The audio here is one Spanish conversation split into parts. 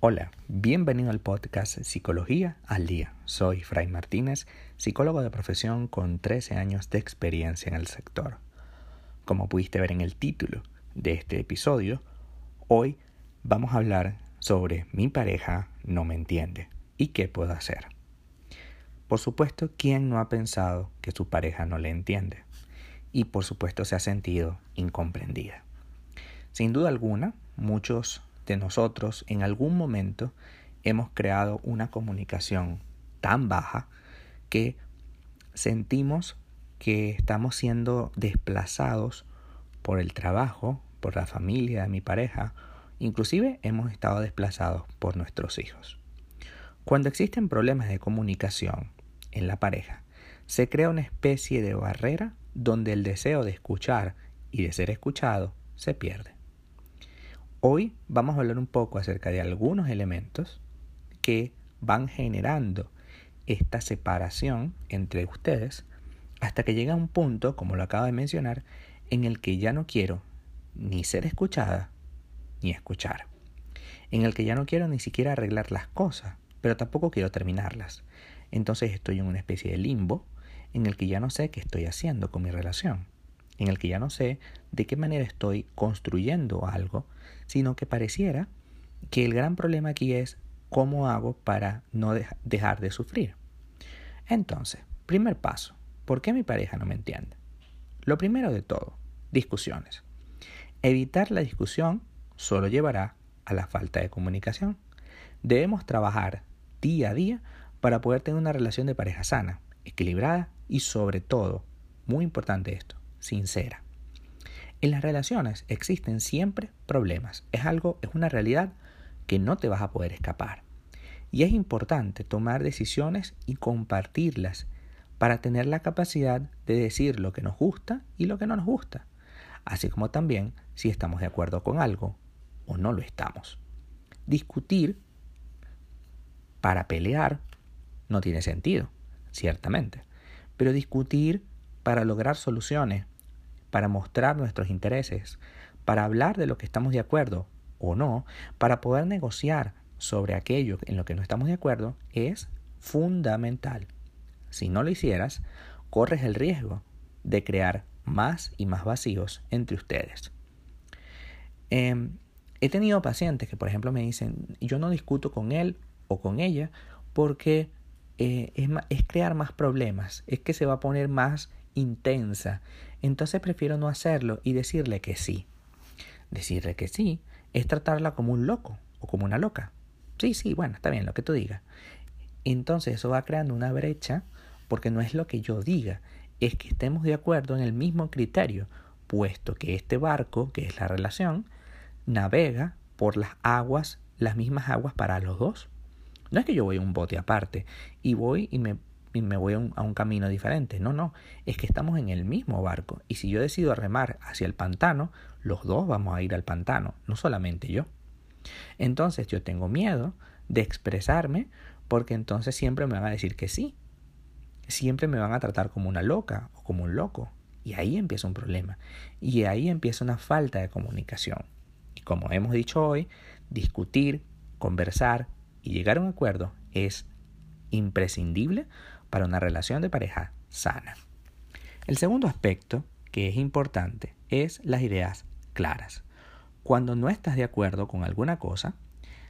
Hola, bienvenido al podcast Psicología al Día. Soy Fray Martínez, psicólogo de profesión con 13 años de experiencia en el sector. Como pudiste ver en el título de este episodio, hoy vamos a hablar sobre mi pareja no me entiende y qué puedo hacer. Por supuesto, ¿quién no ha pensado que su pareja no le entiende? Y por supuesto se ha sentido incomprendida. Sin duda alguna, muchos de nosotros en algún momento hemos creado una comunicación tan baja que sentimos que estamos siendo desplazados por el trabajo, por la familia de mi pareja, inclusive hemos estado desplazados por nuestros hijos. Cuando existen problemas de comunicación en la pareja, se crea una especie de barrera donde el deseo de escuchar y de ser escuchado se pierde. Hoy vamos a hablar un poco acerca de algunos elementos que van generando esta separación entre ustedes hasta que llega un punto, como lo acabo de mencionar, en el que ya no quiero ni ser escuchada ni escuchar. En el que ya no quiero ni siquiera arreglar las cosas, pero tampoco quiero terminarlas. Entonces estoy en una especie de limbo en el que ya no sé qué estoy haciendo con mi relación en el que ya no sé de qué manera estoy construyendo algo, sino que pareciera que el gran problema aquí es cómo hago para no dejar de sufrir. Entonces, primer paso, ¿por qué mi pareja no me entiende? Lo primero de todo, discusiones. Evitar la discusión solo llevará a la falta de comunicación. Debemos trabajar día a día para poder tener una relación de pareja sana, equilibrada y sobre todo, muy importante esto, sincera. En las relaciones existen siempre problemas. Es algo, es una realidad que no te vas a poder escapar. Y es importante tomar decisiones y compartirlas para tener la capacidad de decir lo que nos gusta y lo que no nos gusta, así como también si estamos de acuerdo con algo o no lo estamos. Discutir para pelear no tiene sentido, ciertamente, pero discutir para lograr soluciones, para mostrar nuestros intereses, para hablar de lo que estamos de acuerdo o no, para poder negociar sobre aquello en lo que no estamos de acuerdo, es fundamental. Si no lo hicieras, corres el riesgo de crear más y más vacíos entre ustedes. Em, he tenido pacientes que, por ejemplo, me dicen, yo no discuto con él o con ella porque eh, es, es crear más problemas, es que se va a poner más intensa, entonces prefiero no hacerlo y decirle que sí. Decirle que sí es tratarla como un loco o como una loca. Sí, sí, bueno, está bien lo que tú digas. Entonces eso va creando una brecha porque no es lo que yo diga, es que estemos de acuerdo en el mismo criterio, puesto que este barco, que es la relación, navega por las aguas, las mismas aguas para los dos. No es que yo voy a un bote aparte y voy y me me voy a un, camino diferente. No, no, es que estamos en el mismo barco. Y si yo decido remar hacia el pantano, los dos vamos a ir al pantano, no solamente yo. Entonces yo tengo miedo de expresarme porque entonces siempre me van a decir que sí. Siempre me van a tratar como una loca o como un loco. Y ahí empieza un problema. Y ahí empieza una falta de comunicación. Y como hemos dicho hoy, discutir, conversar y llegar a un acuerdo es imprescindible para una relación de pareja sana. El segundo aspecto que es importante es las ideas claras. Cuando no estás de acuerdo con alguna cosa,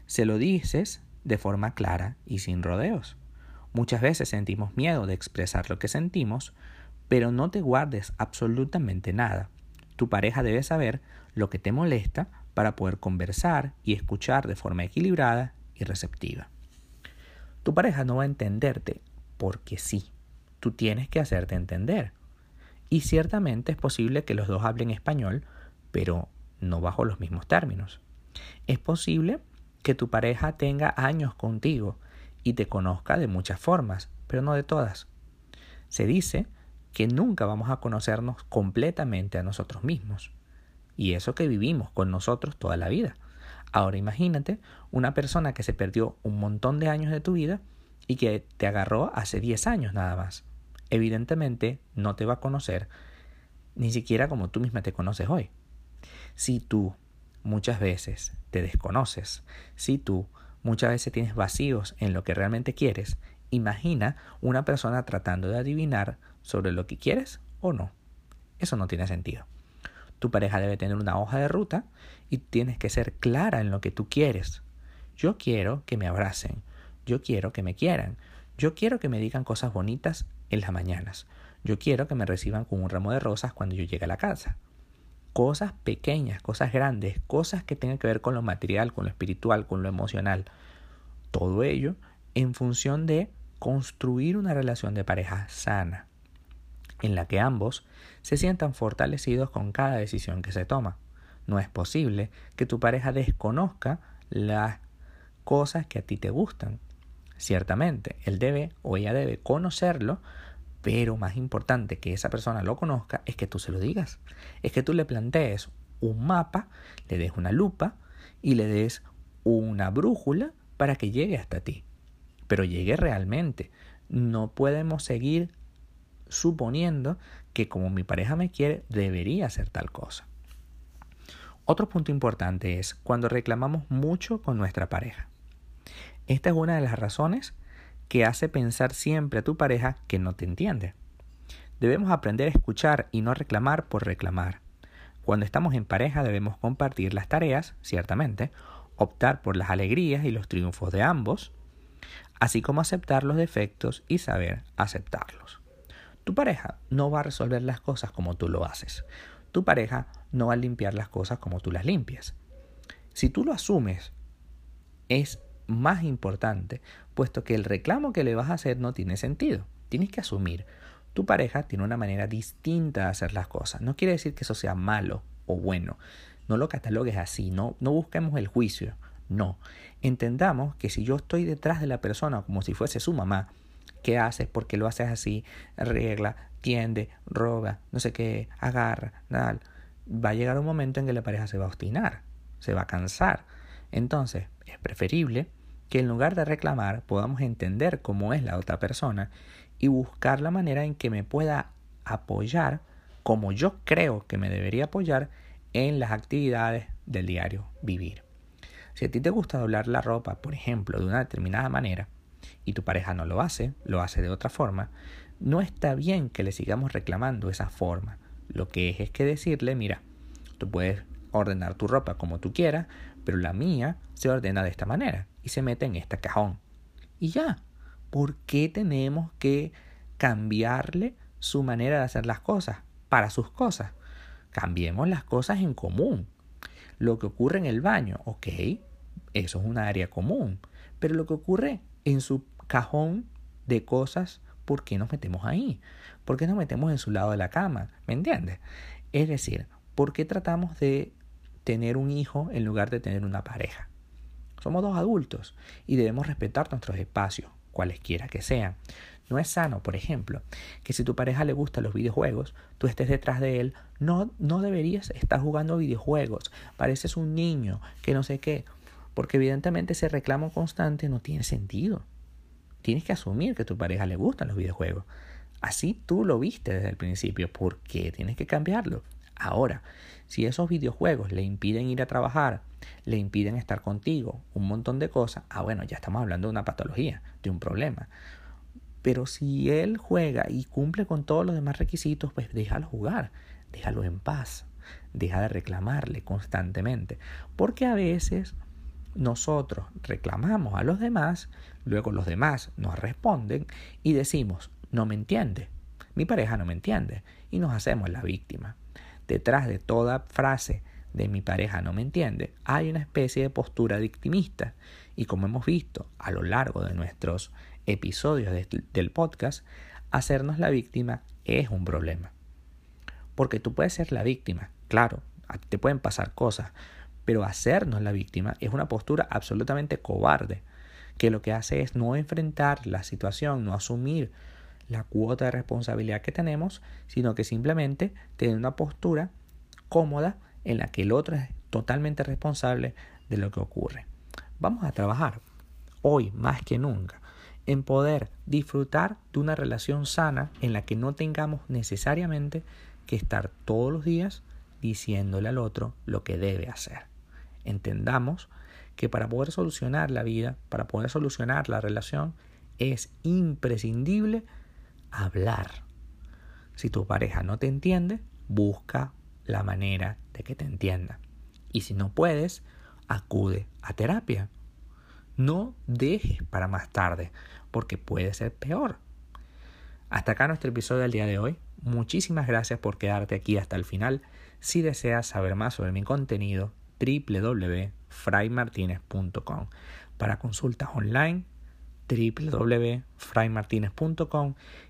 se lo dices de forma clara y sin rodeos. Muchas veces sentimos miedo de expresar lo que sentimos, pero no te guardes absolutamente nada. Tu pareja debe saber lo que te molesta para poder conversar y escuchar de forma equilibrada y receptiva. Tu pareja no va a entenderte porque sí. Tú tienes que hacerte entender. Y ciertamente es posible que los dos hablen español, pero no bajo los mismos términos. Es posible que tu pareja tenga años contigo y te conozca de muchas formas, pero no de todas. Se dice que nunca vamos a conocernos completamente a nosotros mismos. Y eso que vivimos con nosotros toda la vida. Ahora imagínate una persona que se perdió un montón de años de tu vida y que te agarró hace 10 años nada más. Evidentemente no te va a conocer ni siquiera como tú misma te conoces hoy. Si tú muchas veces te desconoces, si tú muchas veces tienes vacíos en lo que realmente quieres, imagina una persona tratando de adivinar sobre lo que quieres o no. Eso no tiene sentido. Tu pareja debe tener una hoja de ruta y tienes que ser clara en lo que tú quieres. Yo quiero que me abracen. Yo quiero que me quieran. Yo quiero que me digan cosas bonitas en las mañanas. Yo quiero que me reciban con un ramo de rosas cuando yo llegue a la casa. Cosas pequeñas, cosas grandes, cosas que tengan que ver con lo material, con lo espiritual, con lo emocional. Todo ello en función de construir una relación de pareja sana en la que ambos se sientan fortalecidos con cada decisión que se toma. No es posible que tu pareja desconozca las cosas que a ti te gustan. Ciertamente, él debe o ella debe conocerlo, pero más importante que esa persona lo conozca es que tú se lo digas. Es que tú le plantees un mapa, le des una lupa y le des una brújula para que llegue hasta ti. Pero llegue realmente. No podemos seguir suponiendo que como mi pareja me quiere, debería hacer tal cosa. Otro punto importante es cuando reclamamos mucho con nuestra pareja. Esta es una de las razones que hace pensar siempre a tu pareja que no te entiende. Debemos aprender a escuchar y no reclamar por reclamar. Cuando estamos en pareja debemos compartir las tareas, ciertamente, optar por las alegrías y los triunfos de ambos, así como aceptar los defectos y saber aceptarlos. Tu pareja no va a resolver las cosas como tú lo haces. Tu pareja no va a limpiar las cosas como tú las limpias. Si tú lo asumes, es más importante, puesto que el reclamo que le vas a hacer no tiene sentido. Tienes que asumir. Tu pareja tiene una manera distinta de hacer las cosas. No quiere decir que eso sea malo o bueno. No lo catalogues así. No, no busquemos el juicio. No. Entendamos que si yo estoy detrás de la persona como si fuese su mamá, qué haces, por qué lo haces así, regla, tiende, roga, no sé qué, agarra, tal. Va a llegar un momento en que la pareja se va a obstinar, se va a cansar. Entonces, es preferible que en lugar de reclamar podamos entender cómo es la otra persona y buscar la manera en que me pueda apoyar como yo creo que me debería apoyar en las actividades del diario vivir. Si a ti te gusta doblar la ropa, por ejemplo, de una determinada manera, y tu pareja no lo hace, lo hace de otra forma, no está bien que le sigamos reclamando esa forma. Lo que es es que decirle, mira, tú puedes ordenar tu ropa como tú quieras, pero la mía se ordena de esta manera y se mete en este cajón. Y ya, ¿por qué tenemos que cambiarle su manera de hacer las cosas para sus cosas? Cambiemos las cosas en común. Lo que ocurre en el baño, ok, eso es una área común, pero lo que ocurre en su cajón de cosas, ¿por qué nos metemos ahí? ¿Por qué nos metemos en su lado de la cama? ¿Me entiendes? Es decir, ¿por qué tratamos de tener un hijo en lugar de tener una pareja? Somos dos adultos y debemos respetar nuestros espacios, cualesquiera que sean. No es sano, por ejemplo, que si tu pareja le gustan los videojuegos, tú estés detrás de él. No, no deberías estar jugando videojuegos. Pareces un niño que no sé qué. Porque evidentemente ese reclamo constante no tiene sentido. Tienes que asumir que tu pareja le gustan los videojuegos. Así tú lo viste desde el principio. ¿Por qué tienes que cambiarlo? Ahora, si esos videojuegos le impiden ir a trabajar, le impiden estar contigo, un montón de cosas, ah, bueno, ya estamos hablando de una patología, de un problema. Pero si él juega y cumple con todos los demás requisitos, pues déjalo jugar, déjalo en paz, deja de reclamarle constantemente. Porque a veces nosotros reclamamos a los demás, luego los demás nos responden y decimos, no me entiende, mi pareja no me entiende, y nos hacemos la víctima. Detrás de toda frase de mi pareja no me entiende, hay una especie de postura victimista. Y como hemos visto a lo largo de nuestros episodios del podcast, hacernos la víctima es un problema. Porque tú puedes ser la víctima, claro, te pueden pasar cosas, pero hacernos la víctima es una postura absolutamente cobarde, que lo que hace es no enfrentar la situación, no asumir la cuota de responsabilidad que tenemos, sino que simplemente tener una postura cómoda en la que el otro es totalmente responsable de lo que ocurre. Vamos a trabajar hoy más que nunca en poder disfrutar de una relación sana en la que no tengamos necesariamente que estar todos los días diciéndole al otro lo que debe hacer entendamos que para poder solucionar la vida, para poder solucionar la relación, es imprescindible hablar. Si tu pareja no te entiende, busca la manera de que te entienda. Y si no puedes, acude a terapia. No dejes para más tarde, porque puede ser peor. Hasta acá nuestro episodio del día de hoy. Muchísimas gracias por quedarte aquí hasta el final. Si deseas saber más sobre mi contenido, www.fraymartinez.com. Para consultas online, www.fraymartinez.com